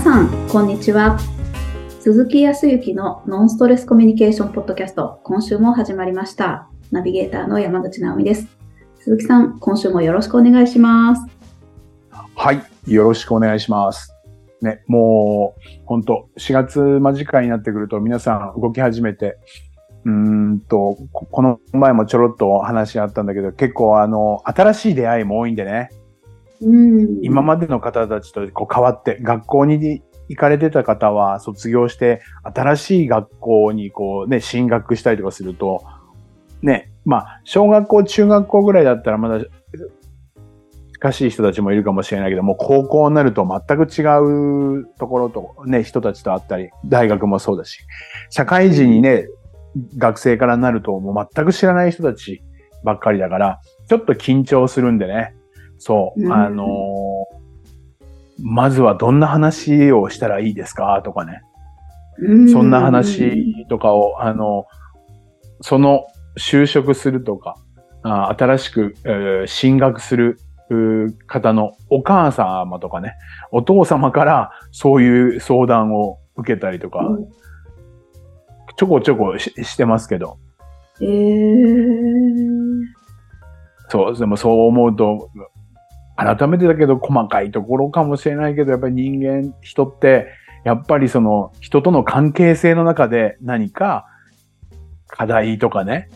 さん、こんにちは。鈴木康之のノンストレスコミュニケーションポッドキャスト、今週も始まりました。ナビゲーターの山口直美です。鈴木さん、今週もよろしくお願いします。はい。よろしくお願いします。ね、もう、本当4月間近になってくると皆さん動き始めて、うーんと、ここの前もちょろっと話あったんだけど、結構あの、新しい出会いも多いんでね、うん。今までの方たちとこう変わって、学校に行かれてた方は卒業して、新しい学校にこうね、進学したりとかすると、ね、まあ、小学校、中学校ぐらいだったらまだ、近しい人たちもいるかもしれないけども、高校になると全く違うところと、ね、人たちと会ったり、大学もそうだし、社会人にね、学生からなるともう全く知らない人たちばっかりだから、ちょっと緊張するんでね、そう、うん。あのーまずはどんな話をしたらいいですかとかね。うん。そんな話とかを、あの、その就職するとか、あ新しく、えー進学する方のお母様とかね、お父様からそういう相談を受けたりとか、うん。ちょこちょこししてますけど、えー、そう、でもそう思うと、改めてだけど細かいところかもしれないけど、やっぱり人間、人って、やっぱりその人との関係性の中で何か課題とかね、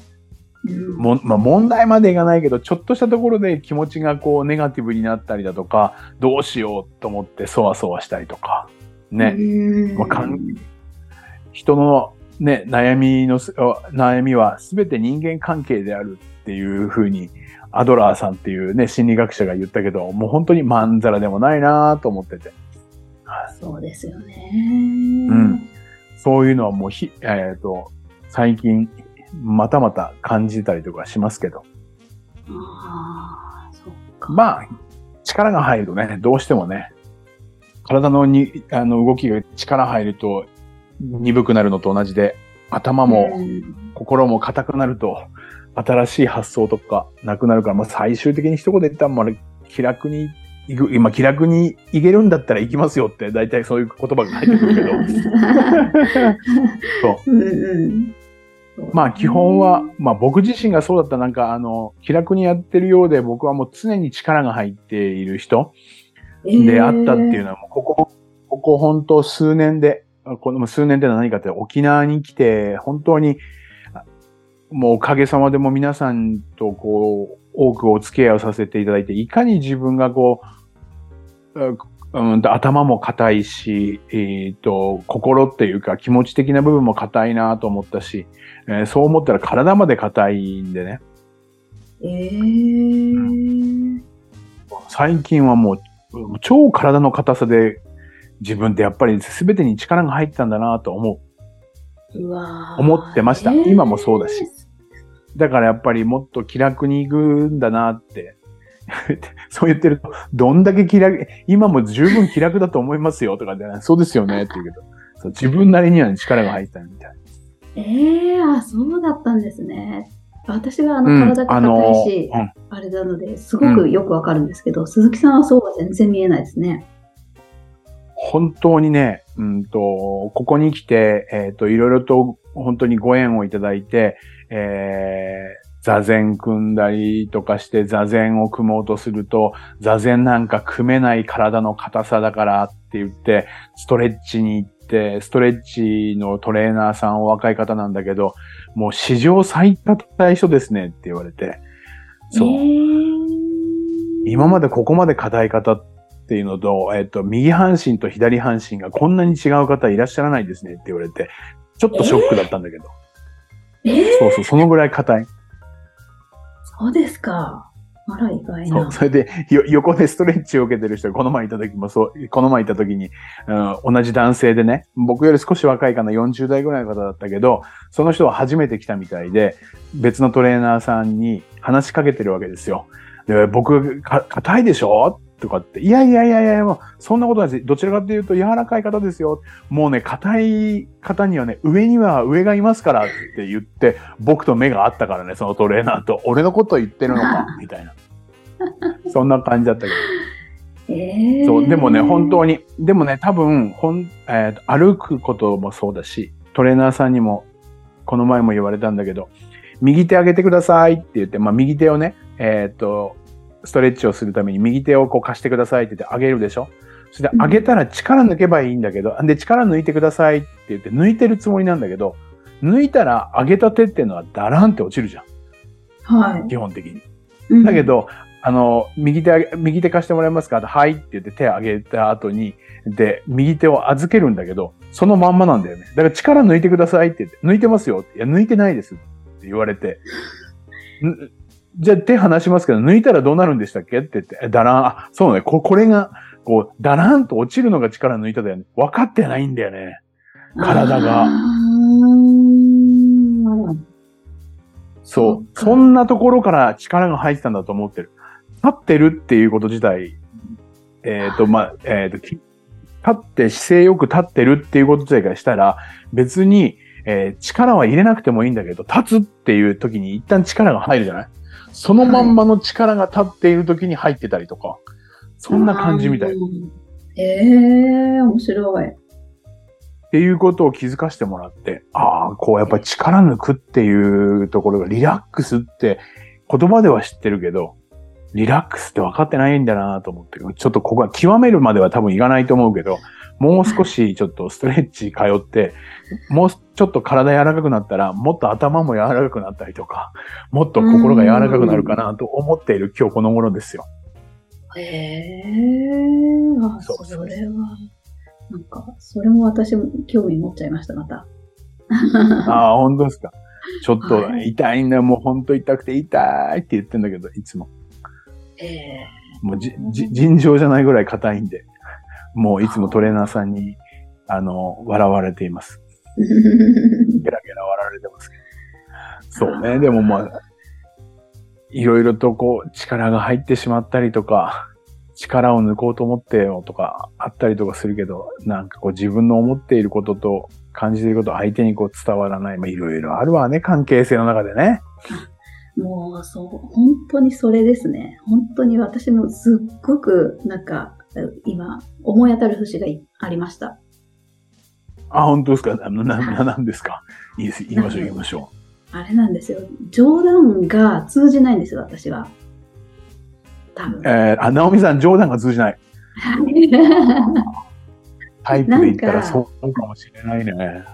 うんもまあ、問題までいかないけど、ちょっとしたところで気持ちがこうネガティブになったりだとか、どうしようと思ってそわそわしたりとか、ね。うんまあかん人のね、悩みの悩みは全て人間関係であるっていうふうに、アドラーさんっていうね、心理学者が言ったけど、もう本当にまんざらでもないなと思ってて。そうですよね。うん。そういうのはもうひ、えっ、と、最近、またまた感じたりとかしますけど。ああ、そっか。まあ、力が入るとね、どうしてもね、体のに、あの、動きが力入ると鈍くなるのと同じで、頭もうん心も硬くなると、新しい発想とかなくなるから、まあ最終的に一言で言ったら、まあ、気楽に行く、今気楽に行けるんだったら行きますよって、大体そういう言葉が入ってくるけど、そう。うんうん。まあ基本は、まあ僕自身がそうだったなんかあの、気楽にやってるようで僕はもう常に力が入っている人であったっていうのはもうここ、ここ本当数年で、この数年で何かって沖縄に来て本当にもうおかげさまでも皆さんとこう多くお付き合いをさせていただいて、いかに自分がこう、ううんと頭も硬いし、えっ、と、心っていうか気持ち的な部分も硬いなと思ったし、えーそう思ったら体まで硬いんでね、えー、最近はもう超体の硬さで自分ってやっぱり全てに力が入ってたんだなと思う。う思ってました。えー今もそうだしだからやっぱりもっと気楽に行くんだなって。そう言ってると、どんだけ気楽、今も十分気楽だと思いますよとかで、そうですよねって言うけど、そう自分なりには力が入ったみたい。ええあ、そうだったんですね。私はあのうん体が硬いし、あのあれなので、すごくよくわかるんですけど、鈴木さんはそうは全然見えないですね。本当にね、うんと、ここに来て、えっ、と、いろいろと本当にご縁をいただいて、えー、座禅組んだりとかして座禅を組もうとすると、座禅なんか組めない体の硬さだからって言って、ストレッチに行って、ストレッチのトレーナーさんお若い方なんだけど、もう史上最硬い人ですねって言われて、そう。えー。今までここまで硬い方っていうのと、えっ、と、右半身と左半身がこんなに違う方いらっしゃらないですねって言われて、ちょっとショックだったんだけど。えー？そうそう、そのぐらい硬い。そうですか。あら、意外なそれで、よ横でストレッチを受けてる人がこの前いた時もそう、この前いた時に、うん、同じ男性でね、僕より少し若いかな、40代ぐらいの方だったけど、その人は初めて来たみたいで、別のトレーナーさんに話しかけてるわけですよ。で、僕、か硬いでしょ？とかって、いやいやいやいや、もうそんなことないです。どちらかというと柔らかい方ですよ。もうね、硬い方にはね、上には上がいますからって言って、僕と目が合ったからね、そのトレーナーと、俺のこと言ってるのか、みたいな。そんな感じだったけど。えー、そう、でもね、本当に、でもね、多分、ほん、えー、歩くこともそうだし、トレーナーさんにも、この前も言われたんだけど、右手上げてくださいって言って、まあ、右手をね、えっ、と、ストレッチをするために右手をこう貸してくださいって言って上げるでしょ？それで上げたら力抜けばいいんだけど、で、力抜いてくださいって言って抜いてるつもりなんだけど、抜いたら上げた手っていうのはダランって落ちるじゃん。はい。基本的に。だけど、あの、右手、右手貸してもらえますか？はいって言って手上げた後に、で、右手を預けるんだけど、そのまんまなんだよね。だから力抜いてくださいって言って、抜いてますよ。いや、抜いてないですって言われて、じゃあ手離しますけど、抜いたらどうなるんでしたっけ？って言って、だらん、あ、そうね、ここれが、こう、だらんと落ちるのが力抜いただよね。分かってないんだよね。体が。そう。そんなところから力が入ってたんだと思ってる。立ってるっていうこと自体、えっ、ー、と、まあ、えっ、ー、と、立って姿勢よく立ってるっていうこと自体からしたら、別に、えー、力は入れなくてもいいんだけど、立つっていう時に一旦力が入るじゃない？そのまんまの力が立っている時に入ってたりとか、そんな感じみたい。ええー、面白い。っていうことを気づかせてもらって、ああ、こうやっぱり力抜くっていうところがリラックスって言葉では知ってるけど、リラックスって分かってないんだなと思って、ちょっとここは極めるまでは多分いかないと思うけど、もう少しちょっとストレッチ通って、もうちょっと体柔らかくなったら、もっと頭も柔らかくなったりとか、もっと心が柔らかくなるかなと思っている今日この頃ですよ。へえー、あ、そうそれは、なんか、それも私も興味持っちゃいました、また。ああ、本当ですか。ちょっと痛いんだよ、もう本当痛くて痛いって言ってんだけど、いつも。ええー、もうじ、じ、尋常じゃないぐらい硬いんで、もういつもトレーナーさんに、あの、笑われています。ゲラゲラ笑われてますけど。そうね、でもまあ、いろいろとこう、力が入ってしまったりとか、力を抜こうと思ってよとかあったりとかするけど、なんかこう自分の思っていることと感じていること相手にこう伝わらない。まあいろいろあるわね、関係性の中でね。もう、そう、本当にそれですね。本当に私もすっごく、なんか、今、思い当たる節がありました。あ、本当ですか？な、な、なんですか？いいです。言いましょう、言いましょう。あれなんですよ。冗談が通じないんですよ、私は。多分。えー、あ、直美さん、冗談が通じない。タイプで言ったらそうかもしれないね。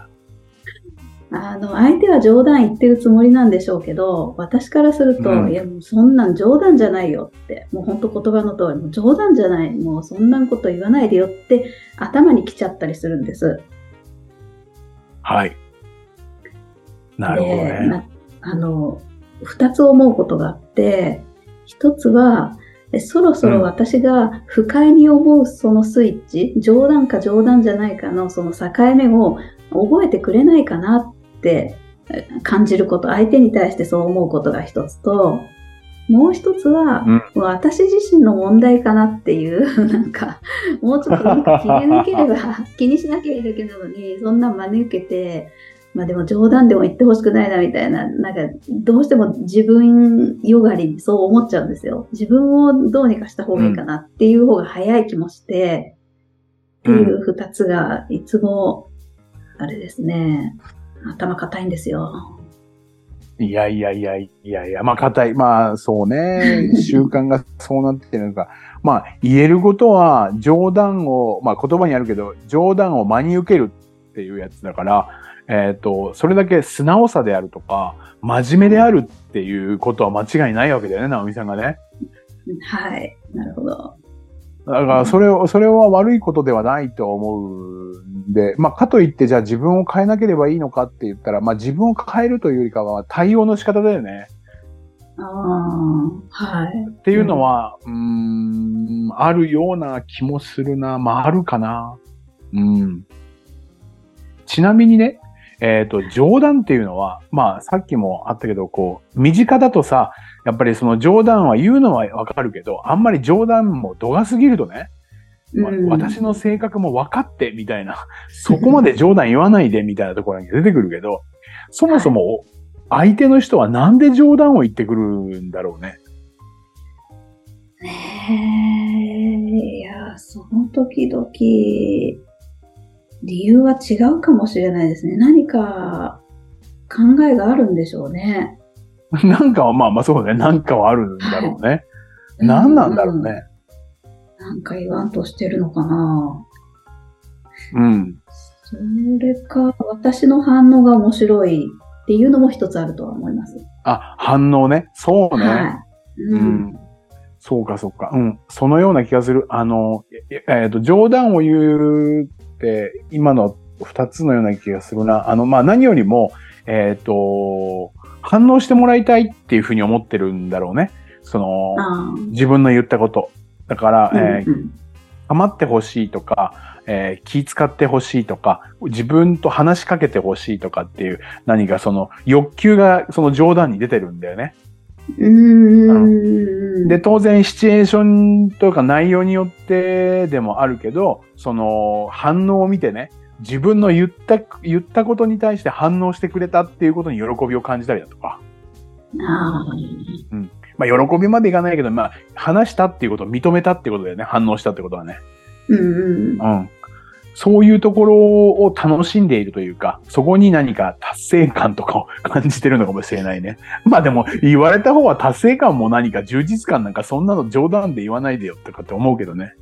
あの、相手は冗談言ってるつもりなんでしょうけど、私からすると、うん、いや、もうそんなん冗談じゃないよって、もう本当言葉の通り、もう冗談じゃない、もうそんなこと言わないでよって頭に来ちゃったりするんです。はい。なるほどね。あの、二つ思うことがあって、一つは、そろそろ私が不快に思うそのスイッチ、うん、冗談か冗談じゃないかのその境目を覚えてくれないかなって感じること、相手に対してそう思うことが一つと、もう一つは、うん、私自身の問題かなっていう、なんか、もうちょっとなんか気に抜ければ、気にしなきゃいいだけなのに、そんな真似受けて、まあでも冗談でも言ってほしくないなみたいな、なんかどうしても自分よがりにそう思っちゃうんですよ。自分をどうにかした方がいいかなっていう方が早い気もして、うん、っていう二つがいつも、あれですね、頭固いんですよ。いやいやいやいやいや、まあ硬い。まあそうね。習慣がそうなってるのか。まあ言えることは冗談を、まあ言葉にあるけど、冗談を真に受けるっていうやつだから、えっ、ー、と、それだけ素直さであるとか、真面目であるっていうことは間違いないわけだよね、直美さんがね。はい。なるほど。だから、それを、それは悪いことではないと思うんで、まあ、かといって、じゃあ自分を変えなければいいのかって言ったら、まあ、自分を変えるというよりかは、対応の仕方だよね。ああ、はい。っていうのは、うん、ん、あるような気もするな。まあ、あるかな。うん。ちなみにね、えっ、ー、と、冗談っていうのは、まあ、さっきもあったけど、こう、身近だとさ、やっぱりその冗談は言うのはわかるけど、あんまり冗談も度が過ぎるとね、うん、私の性格も分かってみたいな、そこまで冗談言わないでみたいなところに出てくるけど、そもそも相手の人はなんで冗談を言ってくるんだろうね。ねえ、いや、あ、その時々、理由は違うかもしれないですね。何か考えがあるんでしょうね。なんかは、まあまあそうね。なんかはあるんだろうね。はい、何なんだろうね、うん、なんか言わんとしてるのかなうん。それか、私の反応が面白いっていうのも一つあるとは思います。あ、反応ね。そうね。はい、うん、うんそうか、そうか。うん。そのような気がする。あの、えっ、ー、と、冗談を言う今の二つのような気がするな。あの、まあ、何よりも、えっ、ー、と、反応してもらいたいっていうふうに思ってるんだろうね。その、自分の言ったこと。だから、えー、構ってほしいとか、えー、気使ってほしいとか、自分と話しかけてほしいとかっていう何かその欲求がその冗談に出てるんだよね。うんで、当然シチュエーションとか内容によってでもあるけど、その反応を見てね、自分の言った、言ったことに対して反応してくれたっていうことに喜びを感じたりだとか。あうん。まあ、喜びまでいかないけど、まあ、話したっていうことを認めたっていうことだよね。反応したってことはね。うんうん。うん。そういうところを楽しんでいるというか、そこに何か達成感とかを感じてるのかもしれないね。まあでも、言われた方は達成感も何か充実感なんかそんなの冗談で言わないでよとかって思うけどね。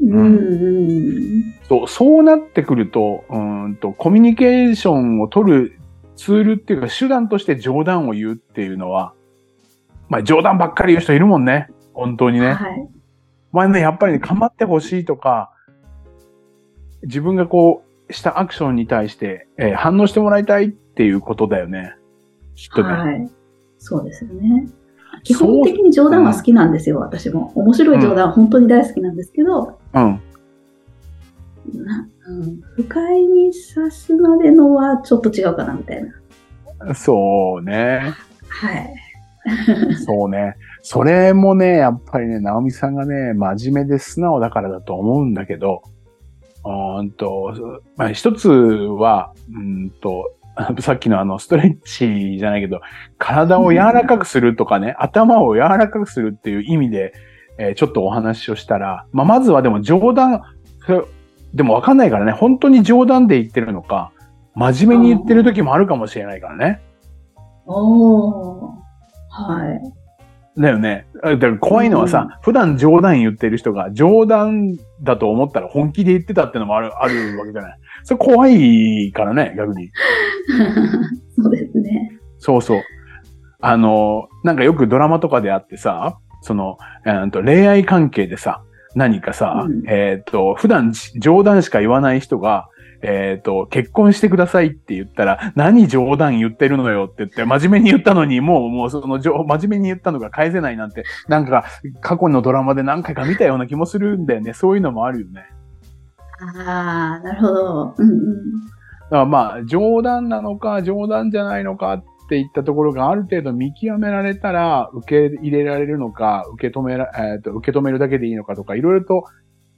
うん、そうそうなってくると、うんと、コミュニケーションを取るツールっていうか手段として冗談を言うっていうのは、まあ冗談ばっかり言う人いるもんね。本当にね。はい。まあね、やっぱりね、構ってほしいとか、自分がこう、したアクションに対して、えー、反応してもらいたいっていうことだよね。きっとね。はい。そうですよね。基本的に冗談は好きなんですよ、私も。面白い冗談は本当に大好きなんですけど、うん。なうん、不快にさすまでのはちょっと違うかな、みたいな。そうね。はい。そうね。それもね、やっぱりね、直美さんがね、真面目で素直だからだと思うんだけど、うんと、まあ、一つは、うんと、さっきのあの、ストレッチじゃないけど、体を柔らかくするとかね、頭を柔らかくするっていう意味で、えー、ちょっとお話をしたら、まあ、まずはでも冗談、でもわかんないからね、本当に冗談で言ってるのか、真面目に言ってる時もあるかもしれないからね。おー。はい。だよね。だから怖いのはさ、うん、普段冗談言ってる人が冗談だと思ったら本気で言ってたってのもある、あるわけじゃない。それ怖いからね、逆に。そうですね。そうそう。あの、なんかよくドラマとかであってさ、その、えー、と恋愛関係でさ、何かさ、うん、えっ、と、普段冗談しか言わない人が、えっ、ー、と、結婚してくださいって言ったら、何冗談言ってるのよって言って、真面目に言ったのに、もう、もうその、真面目に言ったのが返せないなんて、なんか、過去のドラマで何回か見たような気もするんだよね。そういうのもあるよね。ああ、なるほど。うんうん。だからまあ、冗談なのか、冗談じゃないのかっていったところがある程度見極められたら、受け入れられるのか、受け止めら、えっ、ー、と、受け止めるだけでいいのかとか、いろいろと、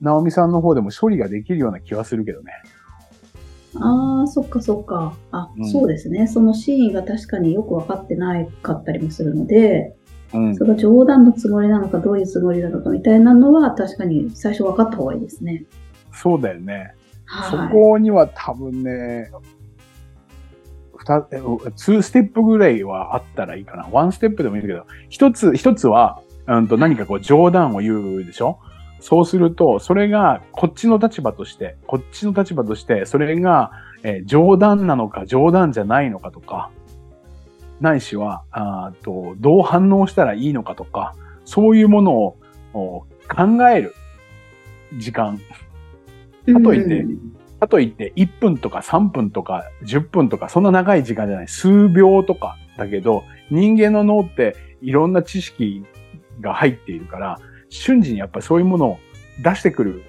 直美さんの方でも処理ができるような気はするけどね。ああ、そっかそっか。あ、うん、そうですね。そのシーンが確かによく分かってないかったりもするので、うん、それが冗談のつもりなのか、どういうつもりなのかみたいなのは、確かに最初分かった方がいいですね。そうだよね。はい、そこには多分ね、二、ツーステップぐらいはあったらいいかな。ワンステップでもいいんだけど、一つ、一つは、うんと何かこう冗談を言うでしょ？そうすると、それがこっちの立場として、こっちの立場として、それが、えー、冗談なのか冗談じゃないのかとか、ないしは、あとどう反応したらいいのかとか、そういうものを考える時間。かといって、かといって1分とか3分とか10分とかそんな長い時間じゃない。数秒とかだけど、人間の脳っていろんな知識が入っているから、瞬時にやっぱりそういうものを出してくる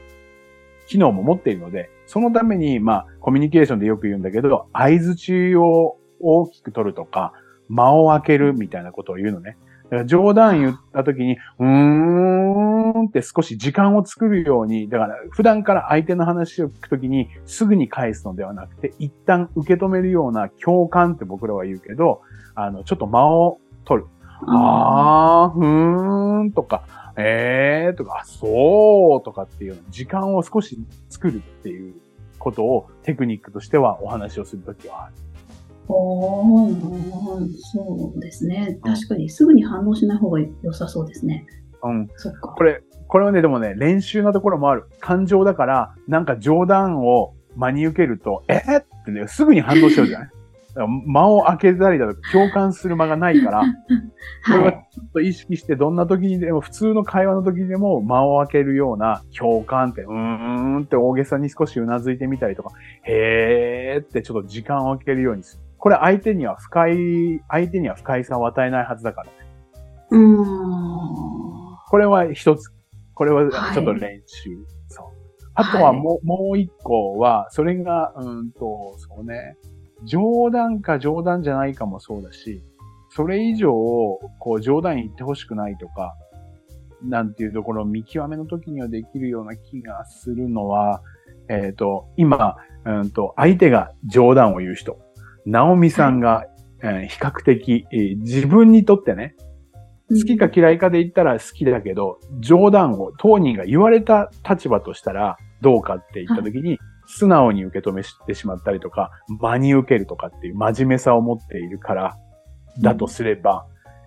機能も持っているので、そのために、まあ、コミュニケーションでよく言うんだけど、合図値を大きく取るとか、間を空けるみたいなことを言うのね。だから冗談言った時に、うーんって少し時間を作るように、だから普段から相手の話を聞くときにすぐに返すのではなくて、一旦受け止めるような共感って僕らは言うけど、あの、ちょっと間を取る。ああ、ふーんとか、ええー、とか、そうとかっていう時間を少し作るっていうことをテクニックとしてはお話をするときはある。おそうですね。確かにすぐに反応しない方が良さそうですね。うん。そっか。これ、これはね、でもね、練習なところもある。感情だから、なんか冗談を真に受けると、えー、ってね、すぐに反応しちゃうじゃない？間を開けたりだとか、共感する間がないから、これはちょっと意識して、どんな時にでも、普通の会話の時でも間を開けるような共感って、うーんって大げさに少し頷いてみたりとか、へーってちょっと時間を空けるようにする。これ相手には不快、相手には不快さを与えないはずだからね。うん。これは一つ。これはちょっと練習。はい、そう。あとはもう、はい、もう一個は、それが、うんと、そうね。冗談か冗談じゃないかもそうだし、それ以上、こう冗談言ってほしくないとか、なんていうところを見極めの時にはできるような気がするのは、えっ、ー、と、今、うんと、相手が冗談を言う人。ナオミさんが、えー、比較的、えー、自分にとってね、好きか嫌いかで言ったら好きだけど、冗談を当人が言われた立場としたらどうかって言った時に、素直に受け止めてしまったりとか、真に受けるとかっていう真面目さを持っているから、だとすれば、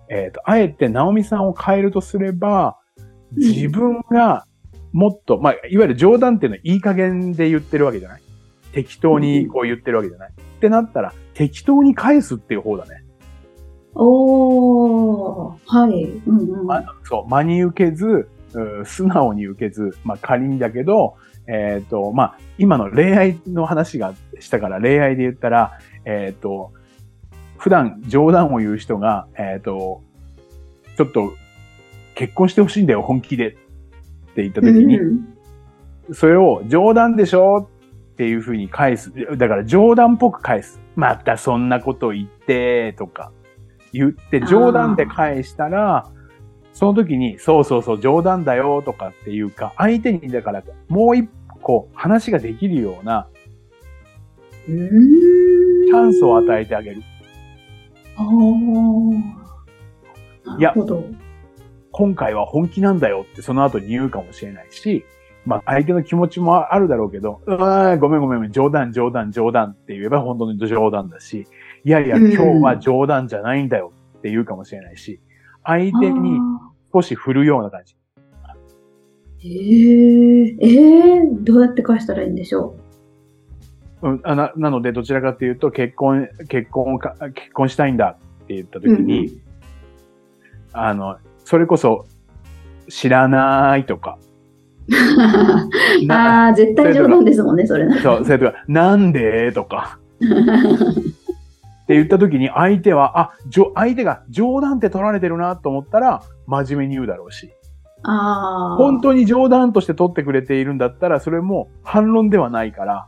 うん、えっ、と、あえてナオミさんを変えるとすれば、自分がもっと、まあ、いわゆる冗談っていうのはいい加減で言ってるわけじゃない。適当にこう言ってるわけじゃない。ってなったら、適当に返すっていう方だね。おー、はい。うんうん、ま、そう、真に受けず、素直に受けず、まあ仮にだけど、えっ、ー、と、まあ、今の恋愛の話がしたから、恋愛で言ったら、えっ、ー、と、普段冗談を言う人が、えっ、ー、と、ちょっと結婚してほしいんだよ、本気でって言った時に、うん、それを冗談でしょっていうふうに返す。だから冗談っぽく返す。またそんなこと言って、とか言って冗談で返したら、その時に、そうそうそう、冗談だよとかっていうか、相手にだからもう一個話ができるような、チャンスを与えてあげる。ああ。いや、今回は本気なんだよってその後に言うかもしれないし、まあ相手の気持ちもあるだろうけど、うわごめんごめん、冗談冗談冗談って言えば本当に冗談だし、いやいや、今日は冗談じゃないんだよって言うかもしれないし、相手に少し振るような感じ。ええー、ええー、どうやって返したらいいんでしょう？うん、あな、なので、どちらかというと、結婚、結婚か、結婚したいんだって言った時に、うん、あの、それこそ、知らないとか、ああ、絶対冗談ですもんね、それ。そう、それとか、なんで？とか。って言った時に相手は、あ、じょ、相手が冗談って取られてるなと思ったら、真面目に言うだろうし。あ本当に冗談として取ってくれているんだったら、それも反論ではないから、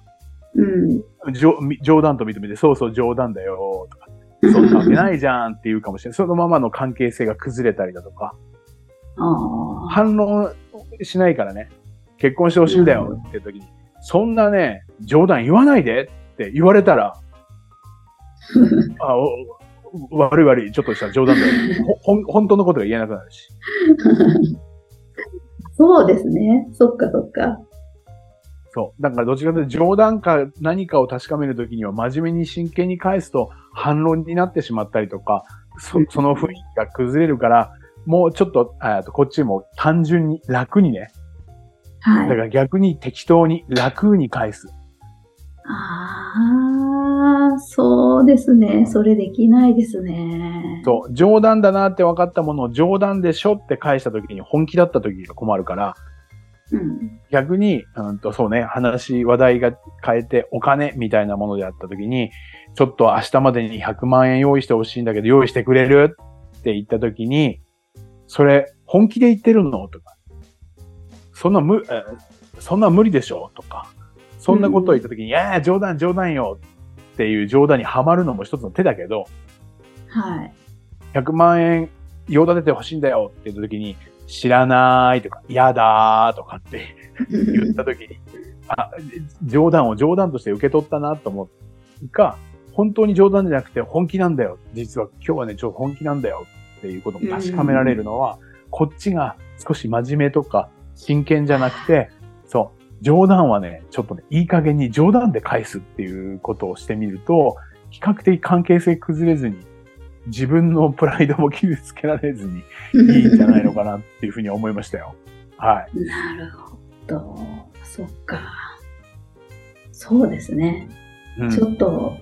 うん、冗談と認めて、そうそう冗談だよ、とか。そんなわけないじゃんって言うかもしれない。そのままの関係性が崩れたりだとか。反論しないからね。結婚してほしいんだよって時に、そんなね、冗談言わないでって言われたら、あ悪い悪い、ちょっとした冗談だよ。ほ、本当のことが言えなくなるし。そうですね。そっかそっか。そう。だからどちらかというと冗談か何かを確かめるときには真面目に真剣に返すと反論になってしまったりとか、そその雰囲気が崩れるから、もうちょっと、あとこっちも単純に楽にね。はい。だから逆に適当に楽に返す。ああ、そうですね。それできないですね。そう。冗談だなって分かったものを冗談でしょって返した時に本気だった時が困るから、うん、逆に、うんと、そうね、話、話題が変えてお金みたいなものであった時に、ちょっと明日までに100万円用意してほしいんだけど、用意してくれるって言った時に、それ、本気で言ってるのとか、そんな無、そんな無理でしょとか、そんなことを言ったときに、いや冗談冗談よっていう冗談にはまるのも一つの手だけど、はい。100万円用立ててほしいんだよって言ったときに、知らないとか、嫌だとかって言ったときに、あ、冗談を冗談として受け取ったなと思うか、本当に冗談じゃなくて本気なんだよ。実は今日はね、ちょっと本気なんだよっていうことも確かめられるのは、こっちが少し真面目とか真剣じゃなくて、冗談はね、ちょっとね、いい加減に冗談で返すっていうことをしてみると、比較的関係性崩れずに、自分のプライドも傷つけられずにいいんじゃないのかなっていうふうに思いましたよ。はい。なるほど。そっか。そうですね。うん、ちょっと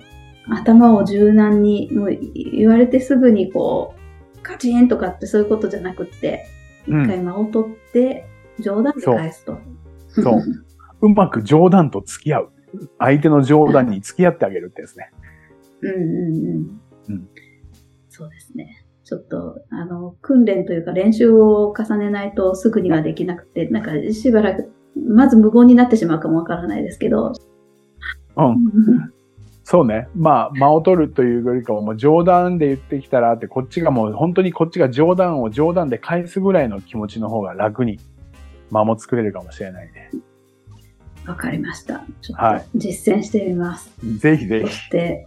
頭を柔軟に、もう言われてすぐにこう、カチンとかってそういうことじゃなくって、一回間を取って冗談で返すと。そう。うまく冗談と付き合う。相手の冗談に付き合ってあげるってですね。うんうんうん。うん。そうですね。ちょっと、あの、訓練というか練習を重ねないとすぐにはできなくて、なんかしばらく、まず無言になってしまうかもわからないですけど。うん。そうね。まあ、間を取るというよりかは、もう冗談で言ってきたらって、こっちがもう本当にこっちが冗談を冗談で返すぐらいの気持ちの方が楽に間も作れるかもしれないね。わかりました。ちょっと実践してみます。はい、ぜひぜひ。そして、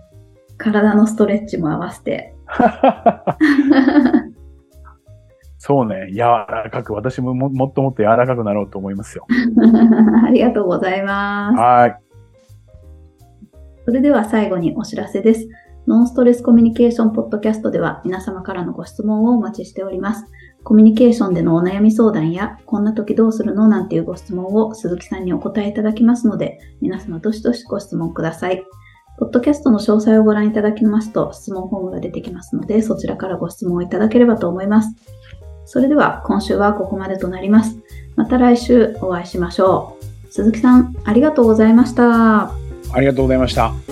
体のストレッチも合わせて。そうね。柔らかく、私ももっともっと柔らかくなろうと思いますよ。ありがとうございます。はい。それでは最後にお知らせです。ノンストレスコミュニケーションポッドキャストでは皆様からのご質問をお待ちしております。コミュニケーションでのお悩み相談や、こんな時どうするのなんていうご質問を鈴木さんにお答えいただきますので、皆様どしどしご質問ください。ポッドキャストの詳細をご覧いただきますと、質問フォームが出てきますので、そちらからご質問をいただければと思います。それでは、今週はここまでとなります。また来週お会いしましょう。鈴木さん、ありがとうございました。ありがとうございました。